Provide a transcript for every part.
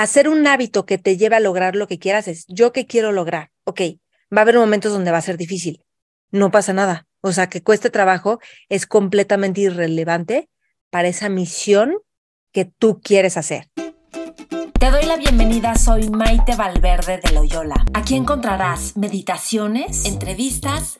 hacer un hábito que te lleve a lograr lo que quieras es, yo qué quiero lograr, ok, va a haber momentos donde va a ser difícil, no pasa nada, o sea, que cueste trabajo es completamente irrelevante para esa misión que tú quieres hacer. Te doy la bienvenida, soy Maite Valverde de Loyola. Aquí encontrarás meditaciones, entrevistas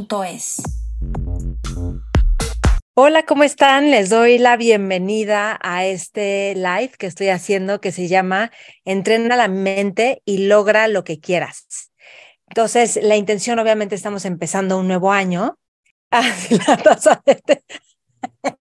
Hola, ¿cómo están? Les doy la bienvenida a este live que estoy haciendo que se llama Entrena la mente y logra lo que quieras. Entonces, la intención, obviamente, estamos empezando un nuevo año.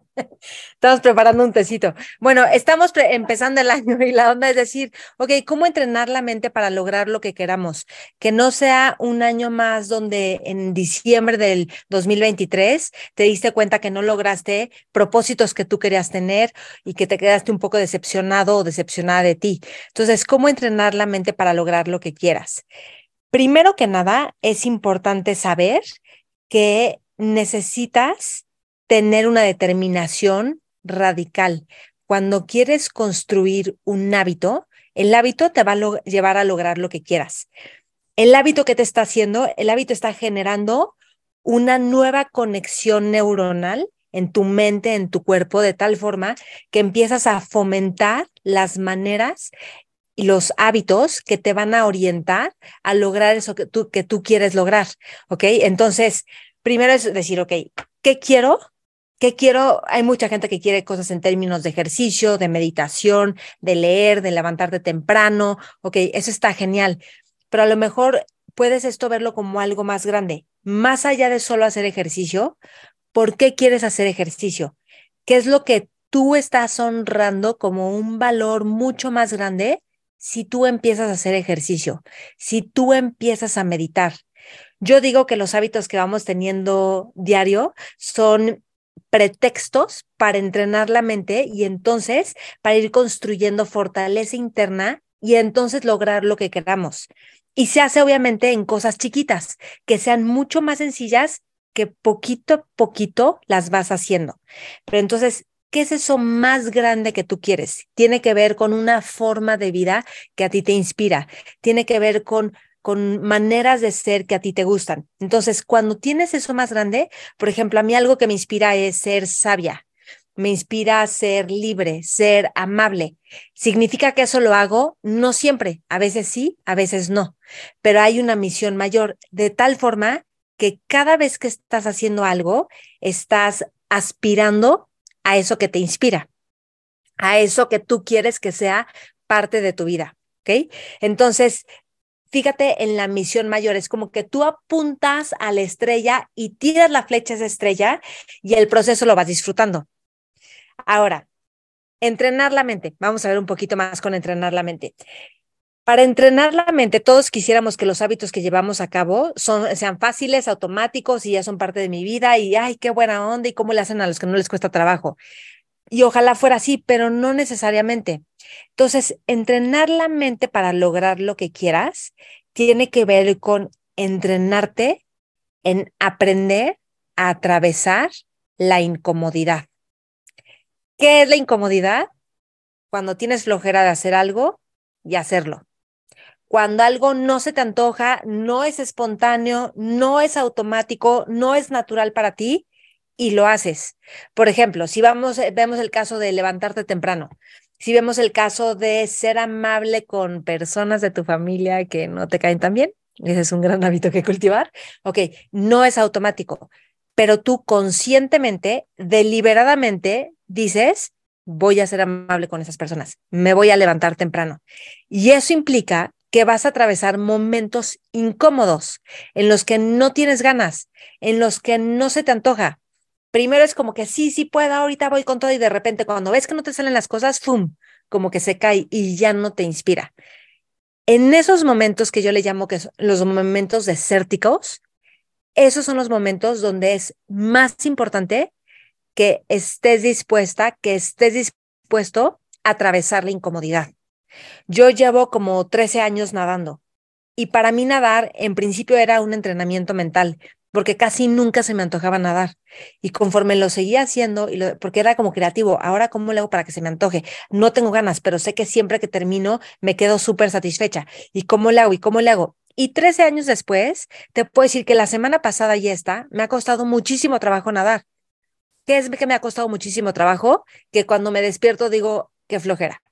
Estamos preparando un tecito. Bueno, estamos empezando el año y la onda es decir, ok, ¿cómo entrenar la mente para lograr lo que queramos? Que no sea un año más donde en diciembre del 2023 te diste cuenta que no lograste propósitos que tú querías tener y que te quedaste un poco decepcionado o decepcionada de ti. Entonces, ¿cómo entrenar la mente para lograr lo que quieras? Primero que nada, es importante saber que necesitas tener una determinación radical. Cuando quieres construir un hábito, el hábito te va a llevar a lograr lo que quieras. El hábito que te está haciendo, el hábito está generando una nueva conexión neuronal en tu mente, en tu cuerpo, de tal forma que empiezas a fomentar las maneras y los hábitos que te van a orientar a lograr eso que tú, que tú quieres lograr. ¿Ok? Entonces, primero es decir, ok, ¿qué quiero? ¿Qué quiero? Hay mucha gente que quiere cosas en términos de ejercicio, de meditación, de leer, de levantarte temprano. Ok, eso está genial. Pero a lo mejor puedes esto verlo como algo más grande. Más allá de solo hacer ejercicio, ¿por qué quieres hacer ejercicio? ¿Qué es lo que tú estás honrando como un valor mucho más grande si tú empiezas a hacer ejercicio, si tú empiezas a meditar? Yo digo que los hábitos que vamos teniendo diario son pretextos para entrenar la mente y entonces para ir construyendo fortaleza interna y entonces lograr lo que queramos. Y se hace obviamente en cosas chiquitas, que sean mucho más sencillas que poquito a poquito las vas haciendo. Pero entonces, ¿qué es eso más grande que tú quieres? Tiene que ver con una forma de vida que a ti te inspira, tiene que ver con con maneras de ser que a ti te gustan. Entonces, cuando tienes eso más grande, por ejemplo, a mí algo que me inspira es ser sabia, me inspira ser libre, ser amable. Significa que eso lo hago no siempre, a veces sí, a veces no, pero hay una misión mayor, de tal forma que cada vez que estás haciendo algo, estás aspirando a eso que te inspira, a eso que tú quieres que sea parte de tu vida. ¿Ok? Entonces, fíjate en la misión mayor, es como que tú apuntas a la estrella y tiras la flecha a esa estrella y el proceso lo vas disfrutando. Ahora, entrenar la mente. Vamos a ver un poquito más con entrenar la mente. Para entrenar la mente, todos quisiéramos que los hábitos que llevamos a cabo sean fáciles, automáticos y ya son parte de mi vida y ay, qué buena onda y cómo le hacen a los que no les cuesta trabajo. Y ojalá fuera así, pero no necesariamente. Entonces, entrenar la mente para lograr lo que quieras tiene que ver con entrenarte en aprender a atravesar la incomodidad. ¿Qué es la incomodidad? Cuando tienes flojera de hacer algo y hacerlo. Cuando algo no se te antoja, no es espontáneo, no es automático, no es natural para ti y lo haces. Por ejemplo, si vamos, eh, vemos el caso de levantarte temprano, si vemos el caso de ser amable con personas de tu familia que no te caen tan bien, ese es un gran hábito que cultivar, ok, no es automático, pero tú conscientemente, deliberadamente dices, voy a ser amable con esas personas, me voy a levantar temprano. Y eso implica que vas a atravesar momentos incómodos en los que no tienes ganas, en los que no se te antoja, primero es como que sí, sí puedo, ahorita voy con todo y de repente cuando ves que no te salen las cosas, ¡fum! como que se cae y ya no te inspira. En esos momentos que yo le llamo que son los momentos desérticos, esos son los momentos donde es más importante que estés dispuesta, que estés dispuesto a atravesar la incomodidad. Yo llevo como 13 años nadando y para mí nadar en principio era un entrenamiento mental porque casi nunca se me antojaba nadar. Y conforme lo seguía haciendo, y porque era como creativo, ahora cómo le hago para que se me antoje. No tengo ganas, pero sé que siempre que termino me quedo súper satisfecha. ¿Y cómo le hago? ¿Y cómo le hago? Y 13 años después, te puedo decir que la semana pasada y esta, me ha costado muchísimo trabajo nadar. ¿Qué es que me ha costado muchísimo trabajo? Que cuando me despierto digo, qué flojera.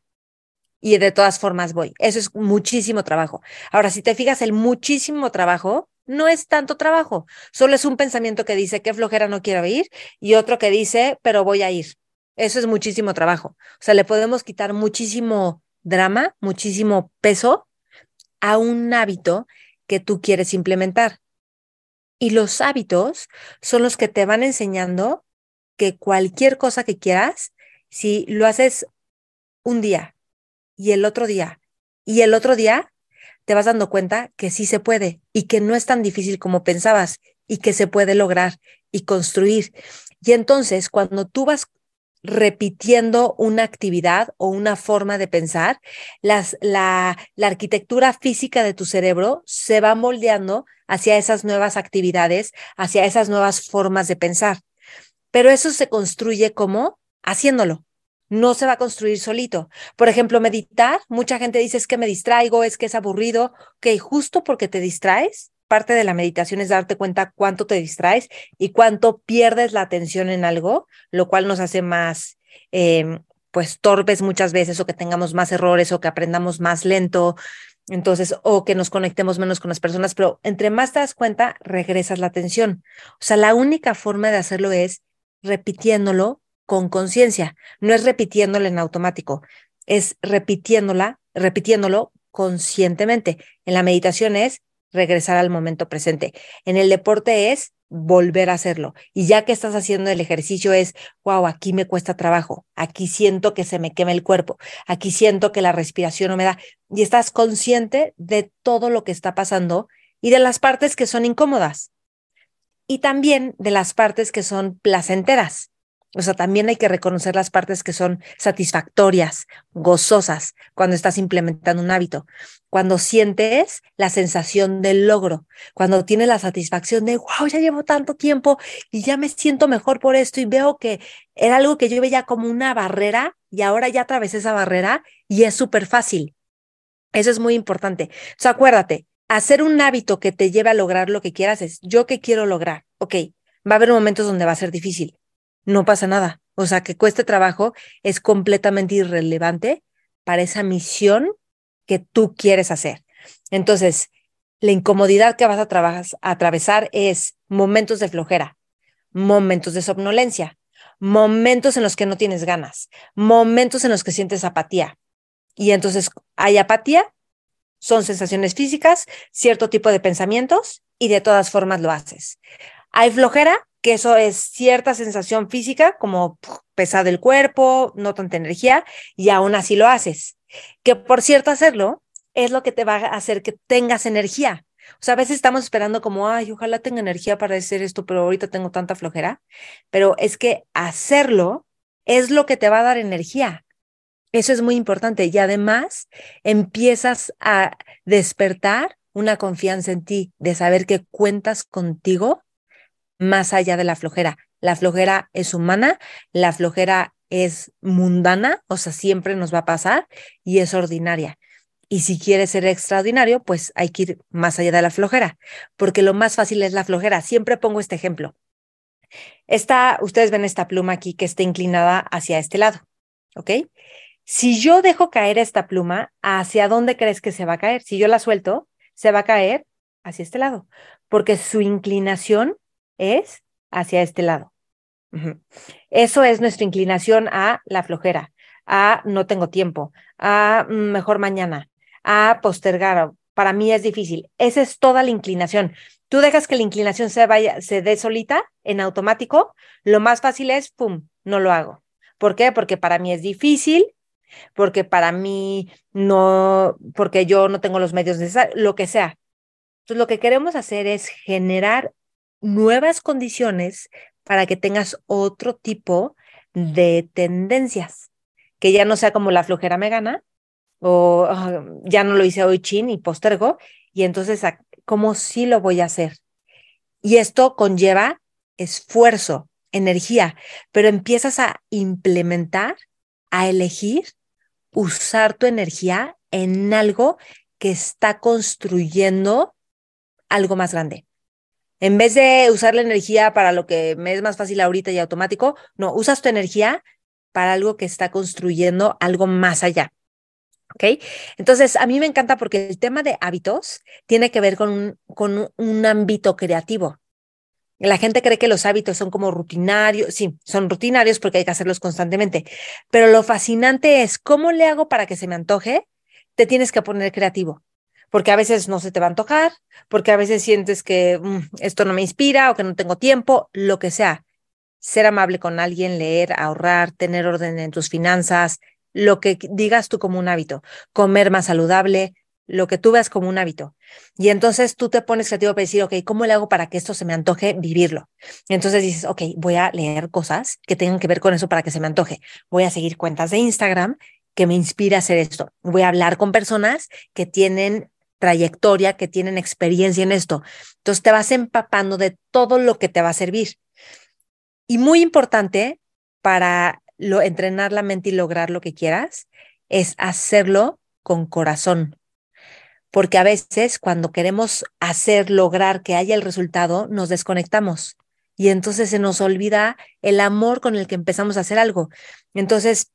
Y de todas formas voy. Eso es muchísimo trabajo. Ahora, si te fijas, el muchísimo trabajo no es tanto trabajo, solo es un pensamiento que dice qué flojera no quiero ir y otro que dice pero voy a ir. Eso es muchísimo trabajo. O sea, le podemos quitar muchísimo drama, muchísimo peso a un hábito que tú quieres implementar. Y los hábitos son los que te van enseñando que cualquier cosa que quieras, si lo haces un día y el otro día y el otro día, te vas dando cuenta que sí se puede y que no es tan difícil como pensabas y que se puede lograr y construir. Y entonces, cuando tú vas repitiendo una actividad o una forma de pensar, las, la, la arquitectura física de tu cerebro se va moldeando hacia esas nuevas actividades, hacia esas nuevas formas de pensar. Pero eso se construye como haciéndolo no se va a construir solito. Por ejemplo, meditar, mucha gente dice es que me distraigo, es que es aburrido, que justo porque te distraes, parte de la meditación es darte cuenta cuánto te distraes y cuánto pierdes la atención en algo, lo cual nos hace más, em, pues, torpes muchas veces o que tengamos más errores o que aprendamos más lento. Entonces, o que nos conectemos menos con las personas, pero entre más te das cuenta, regresas la atención. O sea, la única forma de hacerlo es repitiéndolo con conciencia, no es repitiéndola en automático, es repitiéndola, repitiéndolo conscientemente. En la meditación es regresar al momento presente. En el deporte es volver a hacerlo. Y ya que estás haciendo el ejercicio es, wow, aquí me cuesta trabajo, aquí siento que se me quema el cuerpo, aquí siento que la respiración no me da. Y estás consciente de todo lo que está pasando y de las partes que son incómodas. Y también de las partes que son placenteras. O sea, también hay que reconocer las partes que son satisfactorias, gozosas, cuando estás implementando un hábito. Cuando sientes la sensación del logro, cuando tienes la satisfacción de, wow, ya llevo tanto tiempo y ya me siento mejor por esto y veo que era algo que yo veía como una barrera y ahora ya atravesé esa barrera y es súper fácil. Eso es muy importante. O sea, acuérdate, hacer un hábito que te lleve a lograr lo que quieras es, yo que quiero lograr, ok, va a haber momentos donde va a ser difícil no pasa nada. O sea, que cueste trabajo es completamente irrelevante para esa misión que tú quieres hacer. Entonces, la incomodidad que vas a, atravesar es momentos de flojera, momentos de somnolencia, momentos en los que no tienes ganas, momentos en los que sientes apatía. Y entonces hay apatía, son sensaciones físicas, cierto tipo de pensamientos y de todas formas lo haces. Hay flojera, que eso es cierta sensación física, como pesado el cuerpo, no tanta energía, y aún así lo haces. Que por cierto, hacerlo es lo que te va a hacer que tengas energía. O sea, a veces estamos esperando como, ay, ojalá tenga energía para hacer esto, pero ahorita tengo tanta flojera. Pero es que hacerlo es lo que te va a dar energía. Eso es muy importante. Y además empiezas a despertar una confianza en ti, de saber que cuentas contigo más allá de la flojera. La flojera es humana, la flojera es mundana, o sea, siempre nos va a pasar y es ordinaria. Y si quieres ser extraordinario, pues hay que ir más allá de la flojera, porque lo más fácil es la flojera. Siempre pongo este ejemplo. Esta, ustedes ven esta pluma aquí que está inclinada hacia este lado, ¿ok? Si yo dejo caer esta pluma, ¿hacia dónde crees que se va a caer? Si yo la suelto, se va a caer hacia este lado, porque su inclinación es hacia este lado. Eso es nuestra inclinación a la flojera, a no tengo tiempo, a mejor mañana, a postergar. Para mí es difícil. Esa es toda la inclinación. Tú dejas que la inclinación se vaya, se dé solita en automático. Lo más fácil es, pum, no lo hago. ¿Por qué? Porque para mí es difícil porque para mí no, porque yo no tengo los medios necesarios, lo que sea. Entonces, lo que queremos hacer es generar nuevas condiciones para que tengas otro tipo de tendencias, que ya no sea como la flojera me gana, o ah, ya no lo hice hoy chin y postergo, y entonces, ¿cómo sí lo voy a hacer? Y esto conlleva esfuerzo, energía, pero empiezas a implementar, a elegir, usar tu energía en algo que está construyendo algo más grande. En vez de usar la energía para lo que me es más fácil ahorita y automático, no, usas tu energía para algo que está construyendo algo más allá. ¿Ok? Entonces, a mí me encanta porque el tema de hábitos tiene que ver con un, con un ámbito creativo. La gente cree que los hábitos son como rutinarios, sí, son rutinarios porque hay que hacerlos constantemente, pero lo fascinante es cómo le hago para que se me antoje, te tienes que poner creativo, porque a veces no se te va a antojar, porque a veces sientes que mm, esto no me inspira o que no tengo tiempo, lo que sea. Ser amable con alguien, leer, ahorrar, tener orden en tus finanzas, lo que digas tú como un hábito, comer más saludable, lo que tú veas como un hábito. Y entonces tú te pones creativo para decir, ok, ¿cómo le hago para que esto se me antoje vivirlo? Y entonces dices, ok, voy a leer cosas que tengan que ver con eso para que se me antoje. Voy a seguir cuentas de Instagram que me inspira a hacer esto. Voy a hablar con personas que tienen trayectoria, que tienen experiencia en esto. Entonces te vas empapando de todo lo que te va a servir. Y muy importante para entrenar la mente y lograr lo que quieras es hacerlo con corazón porque a veces cuando queremos hacer, lograr que haya el resultado, nos desconectamos y entonces se nos olvida el amor con el que empezamos a hacer algo. Entonces,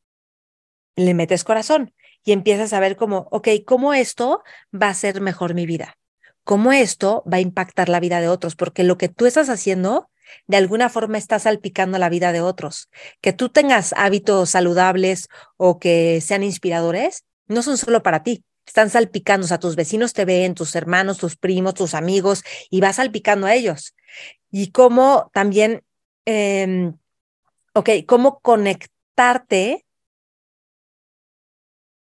le metes corazón y empiezas a ver cómo, ok, cómo esto va a ser mejor mi vida, cómo esto va a impactar la vida de otros, porque lo que tú estás haciendo, de alguna forma está salpicando la vida de otros. Que tú tengas hábitos saludables o que sean inspiradores, no son solo para ti, están salpicando, o sea, tus vecinos te ven, tus hermanos, tus primos, tus amigos, y vas salpicando a ellos. Y cómo también, eh, ok, cómo conectarte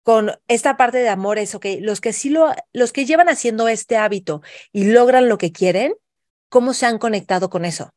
con esta parte de amor es, ok, los que sí lo, los que llevan haciendo este hábito y logran lo que quieren, ¿cómo se han conectado con eso?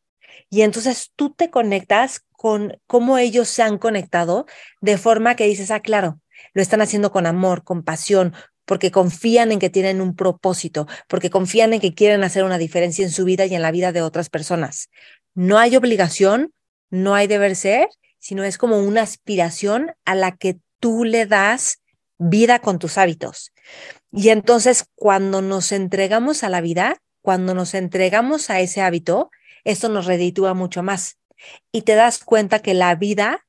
Y entonces tú te conectas con cómo ellos se han conectado de forma que dices, ah, claro, lo están haciendo con amor, con pasión, porque confían en que tienen un propósito, porque confían en que quieren hacer una diferencia en su vida y en la vida de otras personas. No hay obligación, no hay deber ser, sino es como una aspiración a la que tú le das vida con tus hábitos. Y entonces cuando nos entregamos a la vida, cuando nos entregamos a ese hábito, esto nos reditúa mucho más. Y te das cuenta que la vida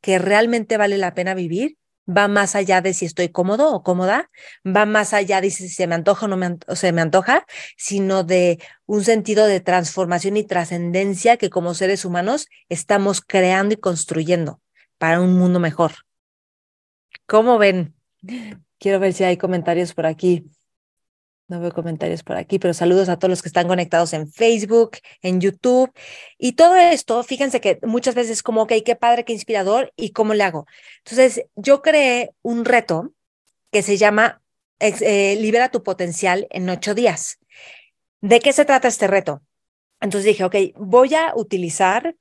que realmente vale la pena vivir va más allá de si estoy cómodo o cómoda, va más allá de si se me antoja o no me, se me antoja, sino de un sentido de transformación y trascendencia que como seres humanos estamos creando y construyendo para un mundo mejor. ¿Cómo ven? Quiero ver si hay comentarios por aquí. No veo comentarios por aquí, pero saludos a todos los que están conectados en Facebook, en YouTube. Y todo esto, fíjense que muchas veces como, ok, qué padre, qué inspirador, ¿y cómo le hago? Entonces, yo creé un reto que se llama eh, Libera tu potencial en ocho días. ¿De qué se trata este reto? Entonces dije, ok, voy a utilizar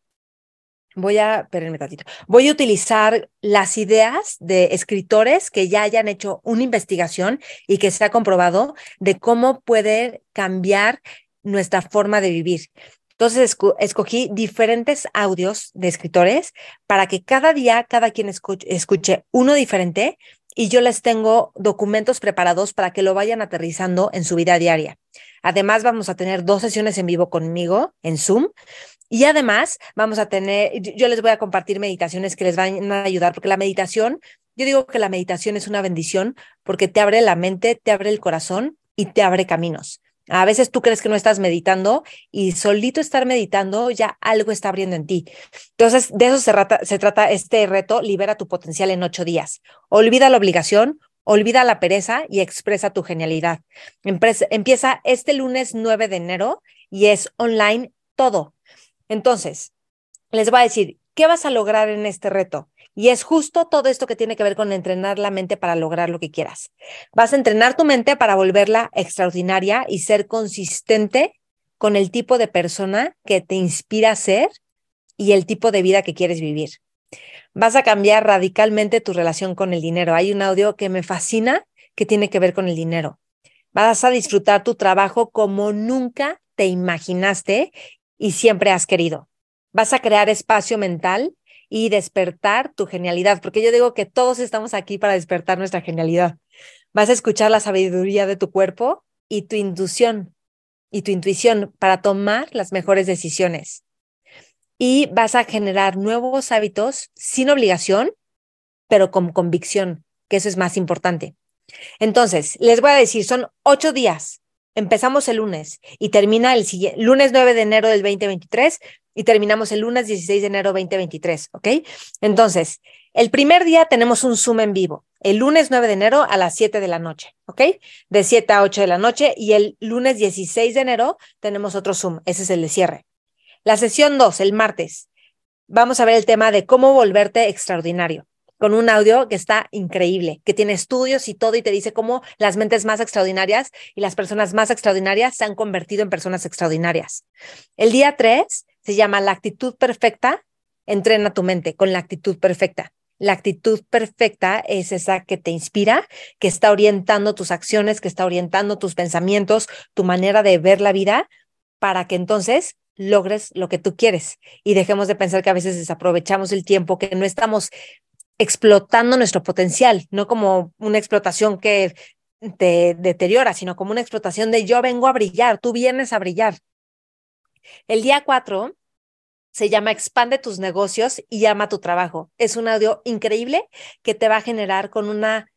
voy a, espérenme tantito, voy a utilizar las ideas de escritores que ya hayan hecho una investigación y que se ha comprobado de cómo puede cambiar nuestra forma de vivir. Entonces escogí diferentes audios de escritores para que cada día cada quien escuche, escuche uno diferente y yo les tengo documentos preparados para que lo vayan aterrizando en su vida diaria. Además, vamos a tener dos sesiones en vivo conmigo en Zoom y además vamos a tener, yo les voy a compartir meditaciones que les van a ayudar, porque la meditación, yo digo que la meditación es una bendición porque te abre la mente, te abre el corazón y te abre caminos. A veces tú crees que no estás meditando y solito estar meditando ya algo está abriendo en ti. Entonces, de eso se trata, se trata este reto, libera tu potencial en ocho días. Olvida la obligación, olvida la pereza y expresa tu genialidad. Empieza este lunes 9 de enero y es online todo. Entonces, les voy a decir, ¿qué vas a lograr en este reto? Y es justo todo esto que tiene que ver con entrenar la mente para lograr lo que quieras. Vas a entrenar tu mente para volverla extraordinaria y ser consistente con el tipo de persona que te inspira a ser y el tipo de vida que quieres vivir. Vas a cambiar radicalmente tu relación con el dinero. Hay un audio que me fascina que tiene que ver con el dinero. Vas a disfrutar tu trabajo como nunca te imaginaste y siempre has querido. Vas a crear espacio mental y despertar tu genialidad, porque yo digo que todos estamos aquí para despertar nuestra genialidad. Vas a escuchar la sabiduría de tu cuerpo y tu intuición y tu intuición para tomar las mejores decisiones. Y vas a generar nuevos hábitos sin obligación, pero con convicción, que eso es más importante. Entonces, les voy a decir, son ocho días. Empezamos el lunes y termina el lunes 9 de enero del 2023 y terminamos el lunes 16 de enero 2023, ¿ok? Entonces, el primer día tenemos un Zoom en vivo, el lunes 9 de enero a las 7 de la noche, ¿ok? De 7 a 8 de la noche y el lunes 16 de enero tenemos otro Zoom, ese es el de cierre. La sesión 2, el martes, vamos a ver el tema de cómo volverte extraordinario con un audio que está increíble, que tiene estudios y todo y te dice cómo las mentes más extraordinarias y las personas más extraordinarias se han convertido en personas extraordinarias. El día 3 se llama La actitud perfecta, entrena tu mente con la actitud perfecta. La actitud perfecta es esa que te inspira, que está orientando tus acciones, que está orientando tus pensamientos, tu manera de ver la vida, para que entonces logres lo que tú quieres y dejemos de pensar que a veces desaprovechamos el tiempo, que no estamos explotando nuestro potencial, no como una explotación que te deteriora, sino como una explotación de yo vengo a brillar, tú vienes a brillar. El día cuatro se llama Expande tus negocios y ama tu trabajo. Es un audio increíble que te va a generar con una,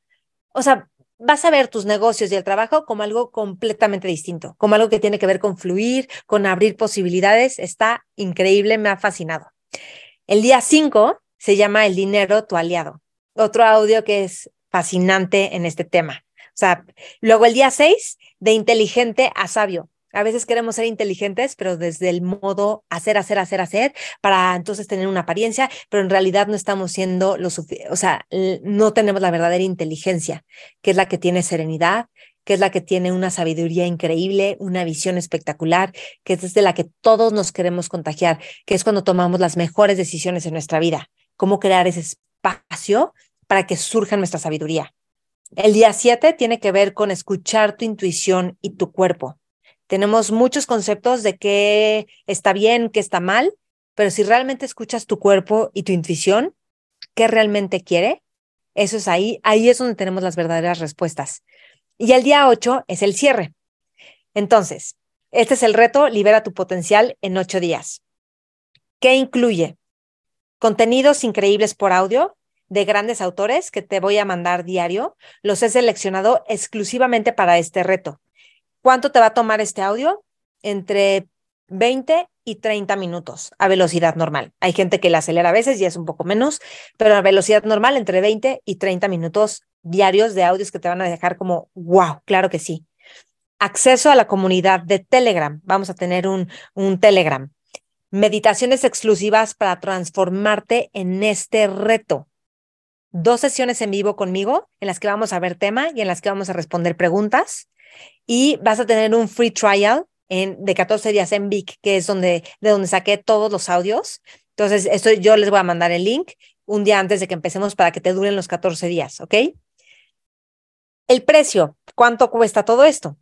o sea, vas a ver tus negocios y el trabajo como algo completamente distinto, como algo que tiene que ver con fluir, con abrir posibilidades. Está increíble, me ha fascinado. El día 5 se llama El dinero, tu aliado. Otro audio que es fascinante en este tema. O sea, luego el día 6, de inteligente a sabio. A veces queremos ser inteligentes, pero desde el modo hacer, hacer, hacer, hacer, para entonces tener una apariencia, pero en realidad no estamos siendo lo suficiente, o sea, no tenemos la verdadera inteligencia, que es la que tiene serenidad, que es la que tiene una sabiduría increíble, una visión espectacular, que es desde la que todos nos queremos contagiar, que es cuando tomamos las mejores decisiones en nuestra vida cómo crear ese espacio para que surja nuestra sabiduría. El día 7 tiene que ver con escuchar tu intuición y tu cuerpo. Tenemos muchos conceptos de qué está bien, qué está mal, pero si realmente escuchas tu cuerpo y tu intuición, qué realmente quiere, eso es ahí, ahí es donde tenemos las verdaderas respuestas. Y el día 8 es el cierre. Entonces, este es el reto, libera tu potencial en ocho días. ¿Qué incluye? Contenidos increíbles por audio de grandes autores que te voy a mandar diario. Los he seleccionado exclusivamente para este reto. ¿Cuánto te va a tomar este audio? Entre 20 y 30 minutos a velocidad normal. Hay gente que la acelera a veces y es un poco menos, pero a velocidad normal entre 20 y 30 minutos diarios de audios que te van a dejar como, wow, claro que sí. Acceso a la comunidad de Telegram. Vamos a tener un, un Telegram meditaciones exclusivas para transformarte en este reto. Dos sesiones en vivo conmigo en las que vamos a ver tema y en las que vamos a responder preguntas. Y vas a tener un free trial de 14 días en Vic, que es donde, de donde saqué todos los audios. Entonces, esto yo les voy a mandar el link un día antes de que empecemos para que te duren los 14 días, ¿ok? El precio, ¿cuánto cuesta todo esto?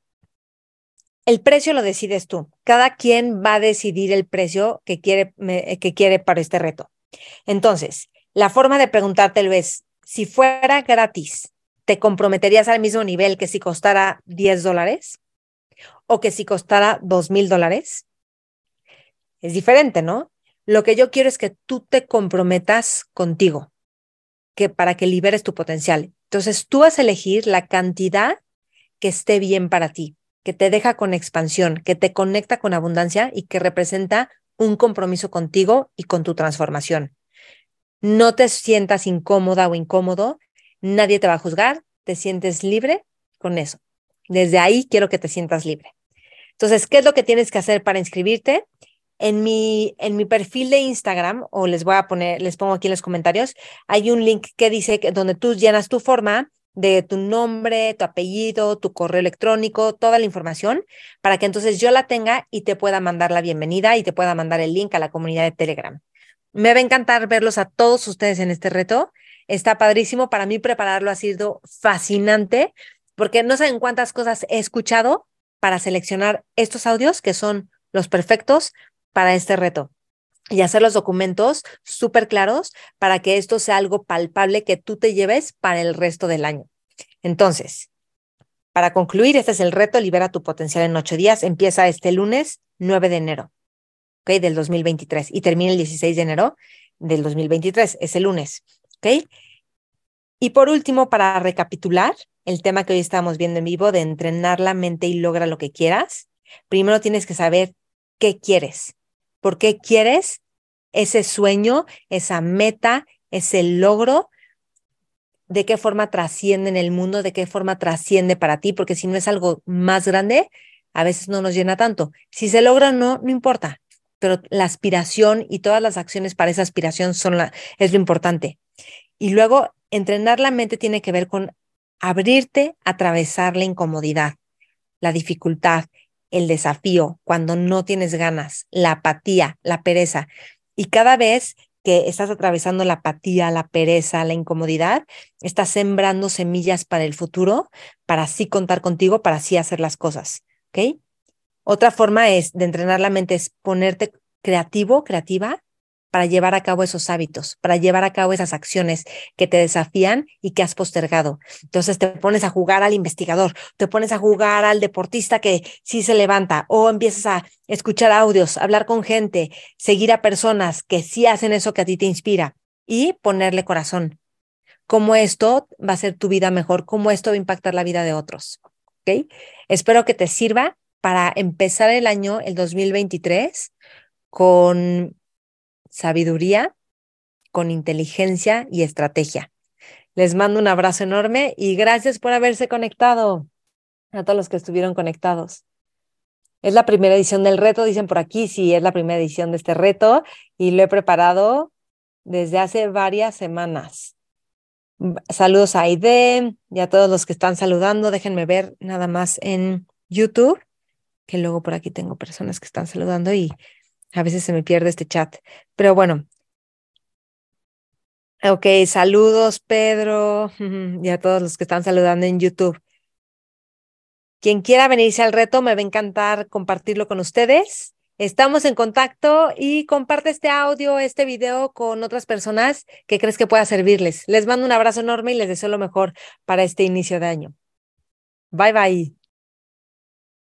El precio lo decides tú. Cada quien va a decidir el precio que quiere, que quiere para este reto. Entonces, la forma de preguntártelo es, si fuera gratis, ¿te comprometerías al mismo nivel que si costara 10 dólares? ¿O que si costara 2 mil dólares? Es diferente, ¿no? Lo que yo quiero es que tú te comprometas contigo, que para que liberes tu potencial. Entonces, tú vas a elegir la cantidad que esté bien para ti que te deja con expansión, que te conecta con abundancia y que representa un compromiso contigo y con tu transformación. No te sientas incómoda o incómodo, nadie te va a juzgar, te sientes libre con eso. Desde ahí quiero que te sientas libre. Entonces, ¿qué es lo que tienes que hacer para inscribirte? en mi, en mi perfil de Instagram, o les voy a poner, les pongo aquí en los comentarios, hay un link que dice que donde tú llenas tu forma de tu nombre, tu apellido, tu correo electrónico, toda la información, para que entonces yo la tenga y te pueda mandar la bienvenida y te pueda mandar el link a la comunidad de Telegram. Me va a encantar verlos a todos ustedes en este reto. Está padrísimo. Para mí prepararlo ha sido fascinante porque no saben cuántas cosas he escuchado para seleccionar estos audios que son los perfectos para este reto y hacer los documentos súper claros para que esto sea algo palpable que tú te lleves para el resto del año. Entonces, para concluir, este es el reto, libera tu potencial en ocho días. Empieza este lunes 9 de enero, ¿ok? Del 2023 y termina el 16 de enero del 2023, es el lunes, ¿ok? Y por último, para recapitular el tema que hoy estamos viendo en vivo de entrenar la mente y logra lo que quieras, primero tienes que saber qué quieres, por qué quieres ese sueño, esa meta, ese logro, de qué forma trasciende en el mundo, de qué forma trasciende para ti, porque si no es algo más grande, a veces no nos llena tanto. Si se logra o no, no importa, pero la aspiración y todas las acciones para esa aspiración son es lo importante. Y luego, entrenar la mente tiene que ver con abrirte atravesar la incomodidad, la dificultad, el desafío, cuando no tienes ganas, la apatía, la pereza. Y cada vez que estás atravesando la apatía, la pereza, la incomodidad, estás sembrando semillas para el futuro, para así contar contigo, para así hacer las cosas. ¿Ok? Otra forma es de entrenar la mente es ponerte creativo, creativa para llevar a cabo esos hábitos, para llevar a cabo esas acciones que te desafían y que has postergado. Entonces te pones a jugar al investigador, te pones a jugar al deportista que sí se levanta o empiezas a escuchar audios, hablar con gente, seguir a personas que sí hacen eso que a ti te inspira y ponerle corazón. Cómo esto va a ser tu vida mejor, cómo esto va a impactar la vida de otros. Espero que te sirva para empezar el año, el 2023, con sabiduría, con inteligencia y estrategia. Les mando un abrazo enorme y gracias por haberse conectado a todos los que estuvieron conectados. Es la primera edición del reto, dicen por aquí, sí, es la primera edición de este reto y lo he preparado desde hace varias semanas. Saludos a Aide y a todos los que están saludando. Déjenme ver nada más en YouTube, que luego por aquí tengo personas que están saludando y a veces se me pierde este chat. Pero bueno. Ok, saludos Pedro y a todos los que están saludando en YouTube. Quien quiera venirse al reto, me va a encantar compartirlo con ustedes. Estamos en contacto y comparte este audio, este video con otras personas que crees que pueda servirles. Les mando un abrazo enorme y les deseo lo mejor para este inicio de año. Bye bye.